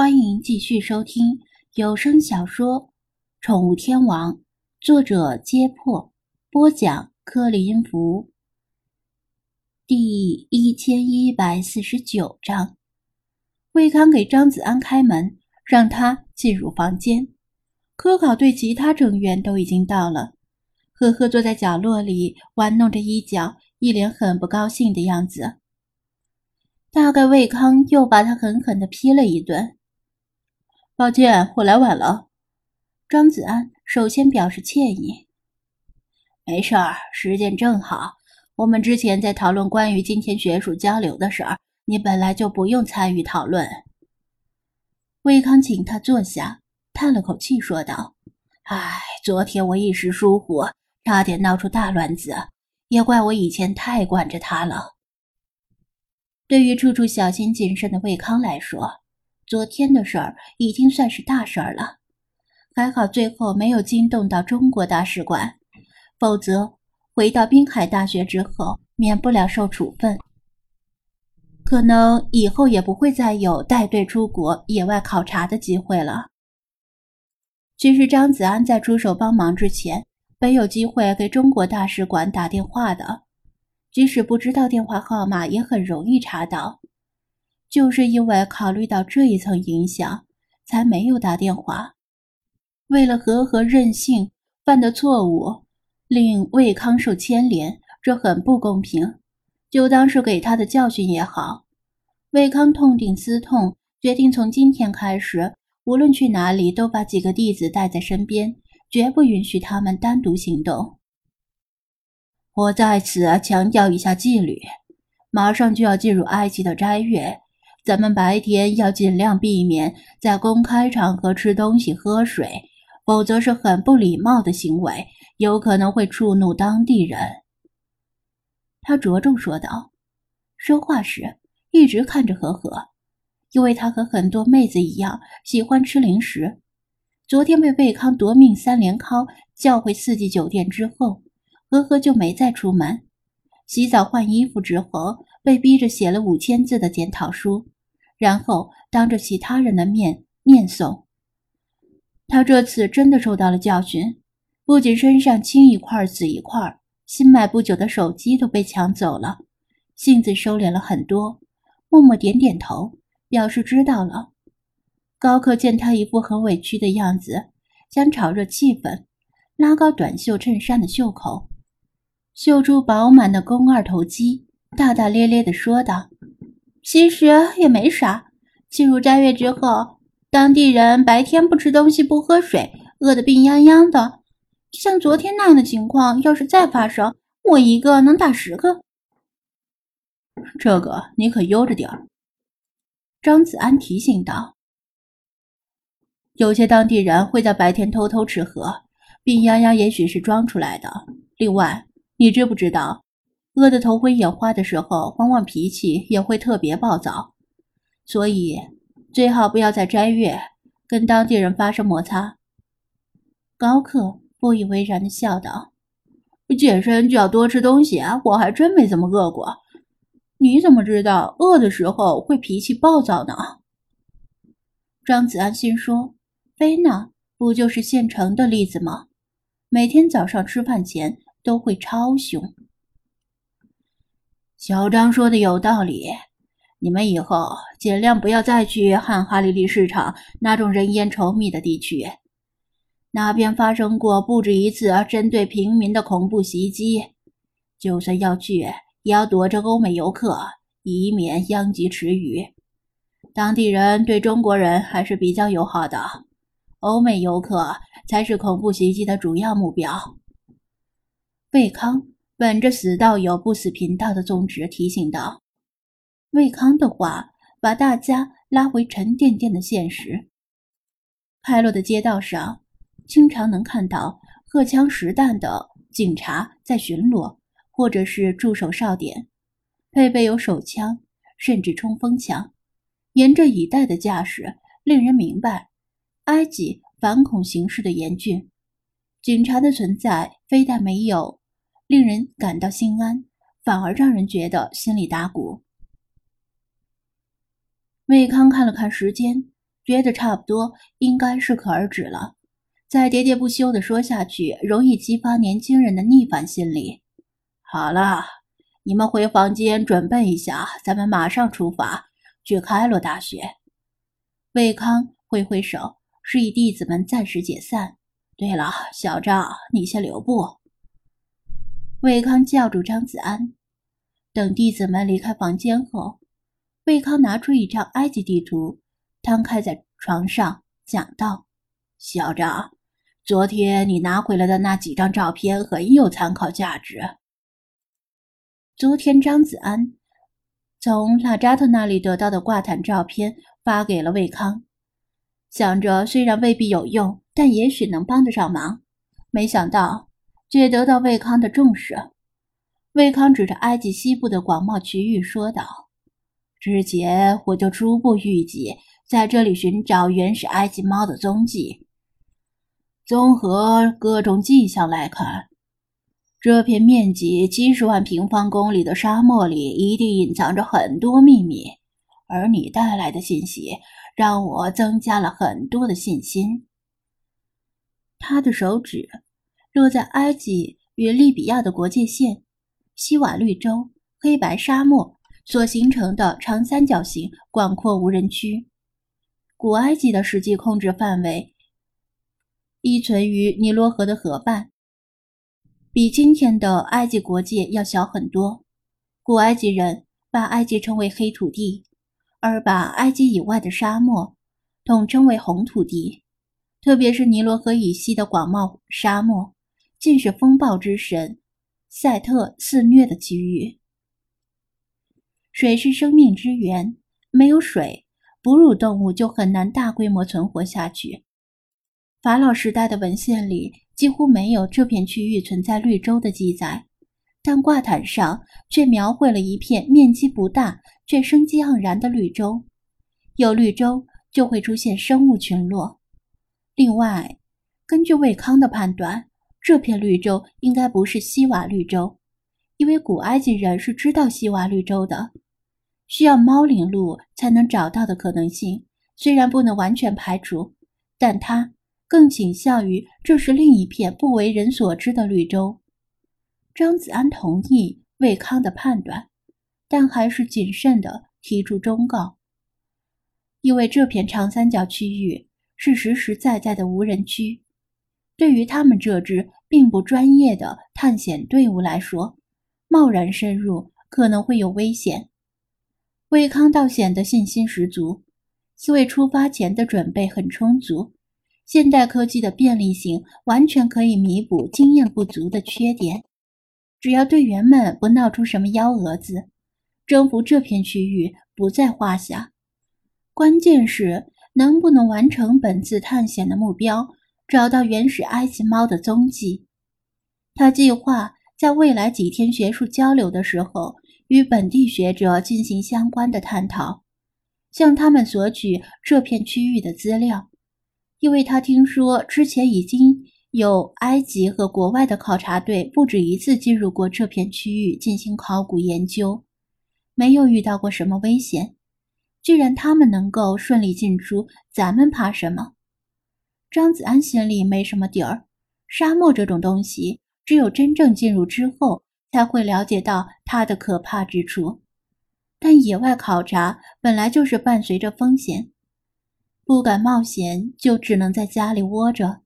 欢迎继续收听有声小说《宠物天王》，作者：揭破，播讲：柯里音符。第一千一百四十九章，魏康给张子安开门，让他进入房间。科考队其他成员都已经到了，呵呵坐在角落里玩弄着衣角，一脸很不高兴的样子。大概魏康又把他狠狠地批了一顿。抱歉，我来晚了。张子安首先表示歉意。没事儿，时间正好。我们之前在讨论关于今天学术交流的事儿，你本来就不用参与讨论。魏康请他坐下，叹了口气说道：“唉，昨天我一时疏忽，差点闹出大乱子，也怪我以前太惯着他了。”对于处处小心谨慎的魏康来说，昨天的事儿已经算是大事儿了，还好最后没有惊动到中国大使馆，否则回到滨海大学之后，免不了受处分。可能以后也不会再有带队出国野外考察的机会了。其实张子安在出手帮忙之前，本有机会给中国大使馆打电话的，即使不知道电话号码，也很容易查到。就是因为考虑到这一层影响，才没有打电话。为了和和任性犯的错误，令魏康受牵连，这很不公平。就当是给他的教训也好。魏康痛定思痛，决定从今天开始，无论去哪里，都把几个弟子带在身边，绝不允许他们单独行动。我在此强调一下纪律，马上就要进入埃及的斋月。咱们白天要尽量避免在公开场合吃东西、喝水，否则是很不礼貌的行为，有可能会触怒当地人。他着重说道，说话时一直看着何何，因为他和很多妹子一样喜欢吃零食。昨天被魏康夺命三连敲叫回四季酒店之后，何何就没再出门。洗澡换衣服之后，被逼着写了五千字的检讨书，然后当着其他人的面念诵。他这次真的受到了教训，不仅身上青一块紫一块，新买不久的手机都被抢走了，性子收敛了很多，默默点点头，表示知道了。高克见他一副很委屈的样子，想炒热气氛，拉高短袖衬衫的袖口。秀出饱满的肱二头肌，大大咧咧地说道：“其实也没啥。进入斋月之后，当地人白天不吃东西、不喝水，饿得病殃殃的。像昨天那样的情况，要是再发生，我一个能打十个。这个你可悠着点儿。”张子安提醒道：“有些当地人会在白天偷偷吃喝，病殃殃也许是装出来的。另外。”你知不知道，饿得头昏眼花的时候，往往脾气也会特别暴躁，所以最好不要在斋月跟当地人发生摩擦。高克不以为然的笑道：“健身就要多吃东西啊，我还真没怎么饿过。你怎么知道饿的时候会脾气暴躁呢？”张子安心说：“菲娜不就是现成的例子吗？每天早上吃饭前。”都会超凶。小张说的有道理，你们以后尽量不要再去汉哈利利市场那种人烟稠密的地区，那边发生过不止一次针对平民的恐怖袭击。就算要去，也要躲着欧美游客，以免殃及池鱼。当地人对中国人还是比较友好的，欧美游客才是恐怖袭击的主要目标。魏康本着“死道友不死贫道”的宗旨提醒道：“魏康的话把大家拉回沉甸甸的现实。开罗的街道上，经常能看到荷枪实弹的警察在巡逻，或者是驻守哨点，配备有手枪，甚至冲锋枪，严阵以待的架势，令人明白埃及反恐形势的严峻。警察的存在，非但没有。”令人感到心安，反而让人觉得心里打鼓。魏康看了看时间，觉得差不多应该适可而止了。再喋喋不休地说下去，容易激发年轻人的逆反心理。好了，你们回房间准备一下，咱们马上出发去开罗大学。魏康挥挥手，示意弟子们暂时解散。对了，小赵，你先留步。魏康叫住张子安。等弟子们离开房间后，魏康拿出一张埃及地图，摊开在床上，讲道：“小张。”昨天你拿回来的那几张照片很有参考价值。昨天张子安从拉扎特那里得到的挂毯照片发给了魏康，想着虽然未必有用，但也许能帮得上忙。没想到却得到魏康的重视。魏康指着埃及西部的广袤区域说道：“之前我就初步预计在这里寻找原始埃及猫的踪迹。”综合各种迹象来看，这片面积七十万平方公里的沙漠里一定隐藏着很多秘密。而你带来的信息让我增加了很多的信心。他的手指落在埃及与利比亚的国界线——西瓦绿洲黑白沙漠所形成的长三角形广阔无人区。古埃及的实际控制范围。依存于尼罗河的河畔，比今天的埃及国界要小很多。古埃及人把埃及称为黑土地，而把埃及以外的沙漠统称为红土地。特别是尼罗河以西的广袤沙漠，尽是风暴之神赛特肆虐的区域。水是生命之源，没有水，哺乳动物就很难大规模存活下去。法老时代的文献里几乎没有这片区域存在绿洲的记载，但挂毯上却描绘了一片面积不大却生机盎然的绿洲。有绿洲就会出现生物群落。另外，根据魏康的判断，这片绿洲应该不是西瓦绿洲，因为古埃及人是知道西瓦绿洲的。需要猫领路才能找到的可能性，虽然不能完全排除，但它。更倾向于这是另一片不为人所知的绿洲。张子安同意魏康的判断，但还是谨慎地提出忠告，因为这片长三角区域是实实在在的无人区，对于他们这支并不专业的探险队伍来说，贸然深入可能会有危险。魏康倒显得信心十足，四位出发前的准备很充足。现代科技的便利性完全可以弥补经验不足的缺点，只要队员们不闹出什么幺蛾子，征服这片区域不在话下。关键是能不能完成本次探险的目标，找到原始埃及猫的踪迹。他计划在未来几天学术交流的时候，与本地学者进行相关的探讨，向他们索取这片区域的资料。因为他听说之前已经有埃及和国外的考察队不止一次进入过这片区域进行考古研究，没有遇到过什么危险。既然他们能够顺利进出，咱们怕什么？张子安心里没什么底儿。沙漠这种东西，只有真正进入之后，才会了解到它的可怕之处。但野外考察本来就是伴随着风险。不敢冒险，就只能在家里窝着。